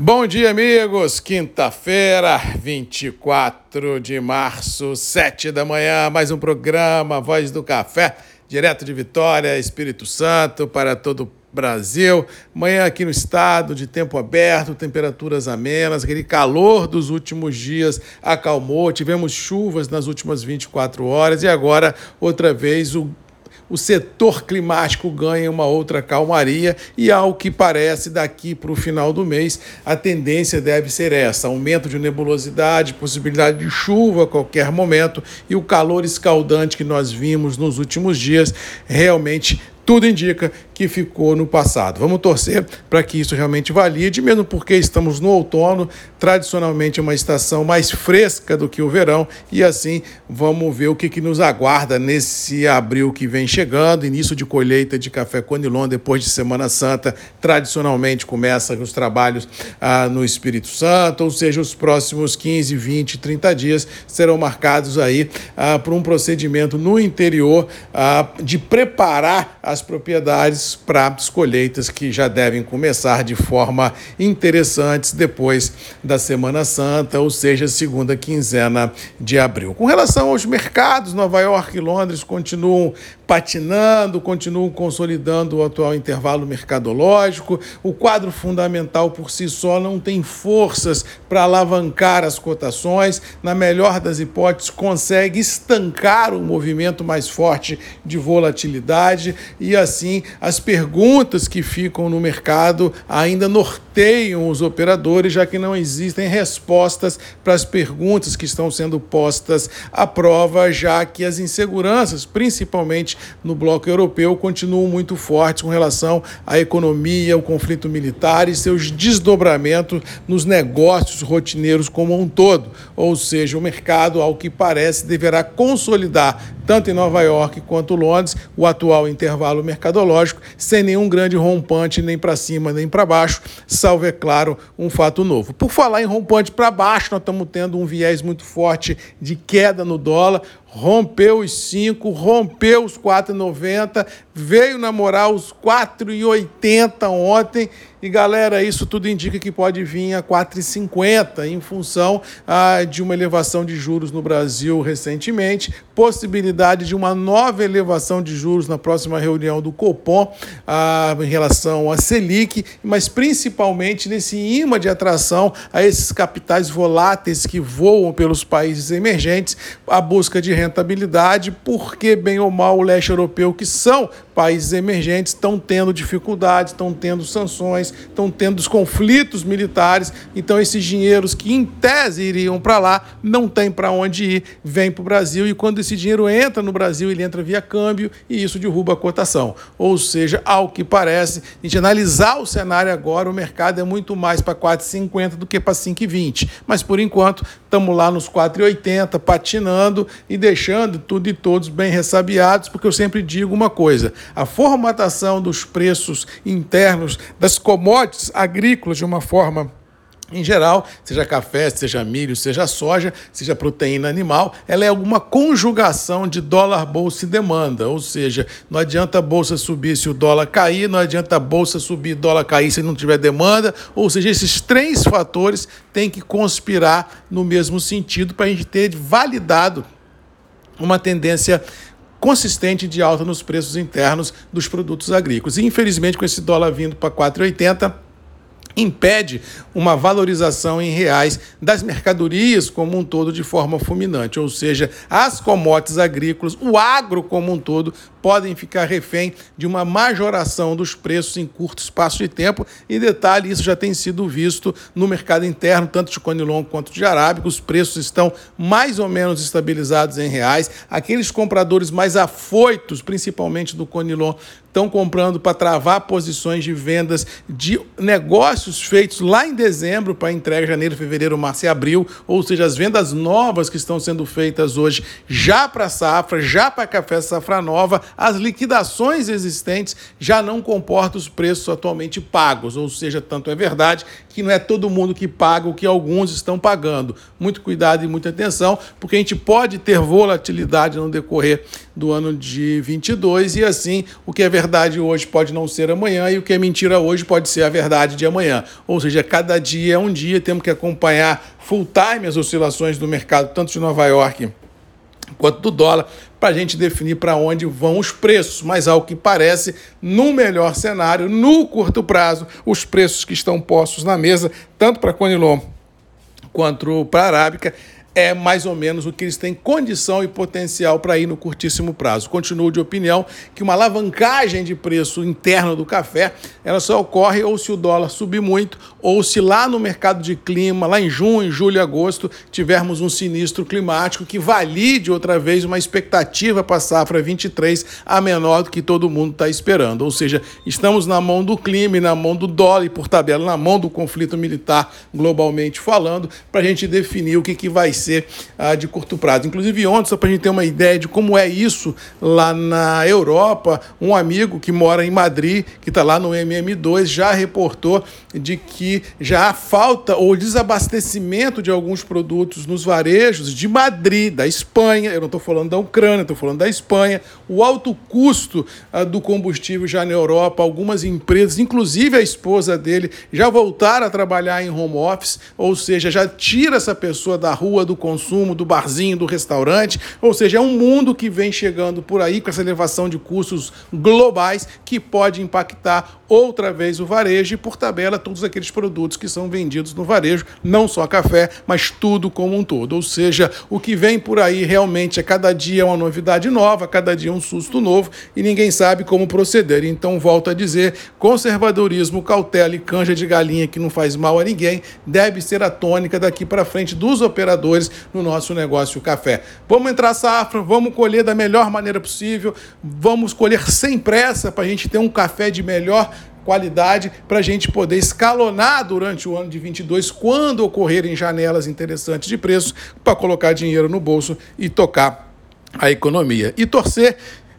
Bom dia, amigos. Quinta-feira, 24 de março, 7 da manhã, mais um programa Voz do Café, direto de Vitória, Espírito Santo, para todo o Brasil. Manhã aqui no estado, de tempo aberto, temperaturas amenas, aquele calor dos últimos dias acalmou. Tivemos chuvas nas últimas 24 horas e agora, outra vez, o o setor climático ganha uma outra calmaria e, ao que parece, daqui para o final do mês, a tendência deve ser essa: aumento de nebulosidade, possibilidade de chuva a qualquer momento e o calor escaldante que nós vimos nos últimos dias realmente tudo indica que ficou no passado. Vamos torcer para que isso realmente valide, mesmo porque estamos no outono, tradicionalmente é uma estação mais fresca do que o verão, e assim vamos ver o que, que nos aguarda nesse abril que vem chegando, início de colheita de café Conilon depois de Semana Santa, tradicionalmente começa os trabalhos ah, no Espírito Santo, ou seja, os próximos 15, 20, 30 dias serão marcados aí ah, por um procedimento no interior ah, de preparar as as propriedades para as colheitas que já devem começar de forma interessante depois da Semana Santa, ou seja, segunda quinzena de abril. Com relação aos mercados, Nova York e Londres continuam patinando, continuam consolidando o atual intervalo mercadológico. O quadro fundamental por si só não tem forças para alavancar as cotações. Na melhor das hipóteses, consegue estancar o movimento mais forte de volatilidade e assim as perguntas que ficam no mercado ainda norteiam os operadores, já que não existem respostas para as perguntas que estão sendo postas à prova, já que as inseguranças, principalmente no bloco europeu continuam muito fortes com relação à economia, o conflito militar e seus desdobramentos nos negócios rotineiros como um todo. Ou seja, o mercado, ao que parece, deverá consolidar, tanto em Nova York quanto Londres, o atual intervalo mercadológico, sem nenhum grande rompante nem para cima nem para baixo, salvo, é claro, um fato novo. Por falar em rompante para baixo, nós estamos tendo um viés muito forte de queda no dólar rompeu os 5, rompeu os 4,90, veio namorar os 4,80 ontem. E galera, isso tudo indica que pode vir a 4,50 em função ah, de uma elevação de juros no Brasil recentemente, possibilidade de uma nova elevação de juros na próxima reunião do Copom ah, em relação à Selic, mas principalmente nesse imã de atração a esses capitais voláteis que voam pelos países emergentes, a busca de rentabilidade, porque, bem ou mal, o leste europeu, que são países emergentes, estão tendo dificuldades, estão tendo sanções, estão tendo os conflitos militares. Então, esses dinheiros que, em tese, iriam para lá, não tem para onde ir, vem para o Brasil. E quando esse dinheiro entra no Brasil, ele entra via câmbio e isso derruba a cotação. Ou seja, ao que parece, a gente analisar o cenário agora, o mercado é muito mais para 4,50 do que para 5,20. Mas, por enquanto, estamos lá nos 4,80, patinando e deixando tudo e todos bem ressabiados, porque eu sempre digo uma coisa: a formatação dos preços internos das commodities agrícolas de uma forma em geral, seja café, seja milho, seja soja, seja proteína animal, ela é alguma conjugação de dólar, bolsa e demanda. Ou seja, não adianta a bolsa subir se o dólar cair, não adianta a bolsa subir e dólar cair se não tiver demanda. Ou seja, esses três fatores têm que conspirar no mesmo sentido para a gente ter validado uma tendência consistente de alta nos preços internos dos produtos agrícolas. E, infelizmente, com esse dólar vindo para 4,80, impede uma valorização em reais das mercadorias como um todo de forma fulminante, ou seja, as commodities agrícolas, o agro como um todo, podem ficar refém de uma majoração dos preços em curto espaço de tempo. E detalhe, isso já tem sido visto no mercado interno, tanto de Conilon quanto de Arábica. Os preços estão mais ou menos estabilizados em reais. Aqueles compradores mais afoitos, principalmente do Conilon, estão comprando para travar posições de vendas de negócios feitos lá em dezembro para entrega janeiro, fevereiro, março e abril, ou seja, as vendas novas que estão sendo feitas hoje já para safra, já para café safra nova, as liquidações existentes já não comportam os preços atualmente pagos, ou seja, tanto é verdade que não é todo mundo que paga o que alguns estão pagando. Muito cuidado e muita atenção, porque a gente pode ter volatilidade no decorrer do ano de 22 e assim o que é verdade hoje pode não ser amanhã e o que é mentira hoje pode ser a verdade de amanhã. manhã. Ou seja, cada dia é um dia, temos que acompanhar full time as oscilações do mercado, tanto de Nova York quanto do dólar, para a gente definir para onde vão os preços. Mas, ao que parece, no melhor cenário, no curto prazo, os preços que estão postos na mesa, tanto para Conilon quanto para a Arábica, é mais ou menos o que eles têm condição e potencial para ir no curtíssimo prazo. Continuo de opinião que uma alavancagem de preço interno do café ela só ocorre ou se o dólar subir muito ou se lá no mercado de clima, lá em junho, julho, agosto, tivermos um sinistro climático que valide outra vez uma expectativa para a safra 23 a menor do que todo mundo está esperando. Ou seja, estamos na mão do clima e na mão do dólar e por tabela na mão do conflito militar globalmente falando para a gente definir o que, que vai ser uh, de curto prazo. Inclusive, ontem, só para a gente ter uma ideia de como é isso lá na Europa, um amigo que mora em Madrid, que está lá no MM2, já reportou de que já há falta ou desabastecimento de alguns produtos nos varejos de Madrid, da Espanha. Eu não estou falando da Ucrânia, estou falando da Espanha. O alto custo uh, do combustível já na Europa, algumas empresas, inclusive a esposa dele, já voltaram a trabalhar em home office, ou seja, já tira essa pessoa da rua, do consumo, do barzinho, do restaurante. Ou seja, é um mundo que vem chegando por aí com essa elevação de custos globais que pode impactar outra vez o varejo e, por tabela, todos aqueles produtos que são vendidos no varejo, não só café, mas tudo como um todo. Ou seja, o que vem por aí realmente é cada dia uma novidade nova, cada dia um susto novo e ninguém sabe como proceder. Então, volto a dizer: conservadorismo, cautela e canja de galinha que não faz mal a ninguém deve ser a tônica daqui para frente dos operadores no nosso negócio café. Vamos entrar safra, vamos colher da melhor maneira possível, vamos colher sem pressa para a gente ter um café de melhor qualidade para a gente poder escalonar durante o ano de 22 quando ocorrerem janelas interessantes de preço para colocar dinheiro no bolso e tocar a economia e torcer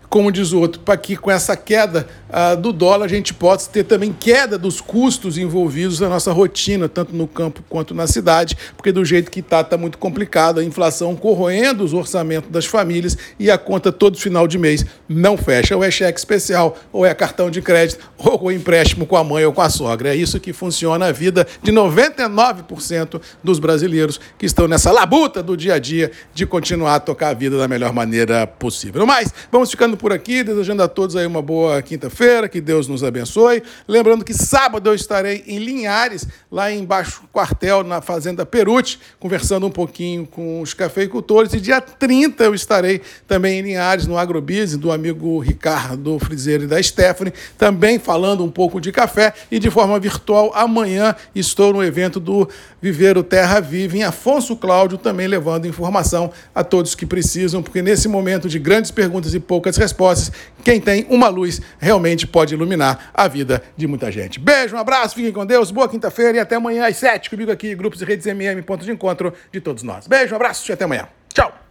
como diz o outro, para que com essa queda uh, do dólar a gente possa ter também queda dos custos envolvidos na nossa rotina, tanto no campo quanto na cidade, porque do jeito que está, está muito complicado, a inflação corroendo os orçamentos das famílias e a conta todo final de mês não fecha. Ou é cheque especial, ou é cartão de crédito, ou é empréstimo com a mãe ou com a sogra. É isso que funciona a vida de 99% dos brasileiros que estão nessa labuta do dia a dia de continuar a tocar a vida da melhor maneira possível. Mas vamos ficando por aqui, desejando a todos aí uma boa quinta-feira, que Deus nos abençoe. Lembrando que sábado eu estarei em Linhares, lá embaixo quartel, na Fazenda Peruti, conversando um pouquinho com os cafeicultores. E dia 30 eu estarei também em Linhares, no Agrobiz, do amigo Ricardo Frizeiro e da Stephanie, também falando um pouco de café. E de forma virtual, amanhã estou no evento do Viver o Terra Viva em Afonso Cláudio, também levando informação a todos que precisam, porque nesse momento de grandes perguntas e poucas respostas, respostas. Quem tem uma luz realmente pode iluminar a vida de muita gente. Beijo, um abraço, fiquem com Deus, boa quinta-feira e até amanhã às sete comigo aqui, Grupos e Redes MM, ponto de encontro de todos nós. Beijo, um abraço e até amanhã. Tchau!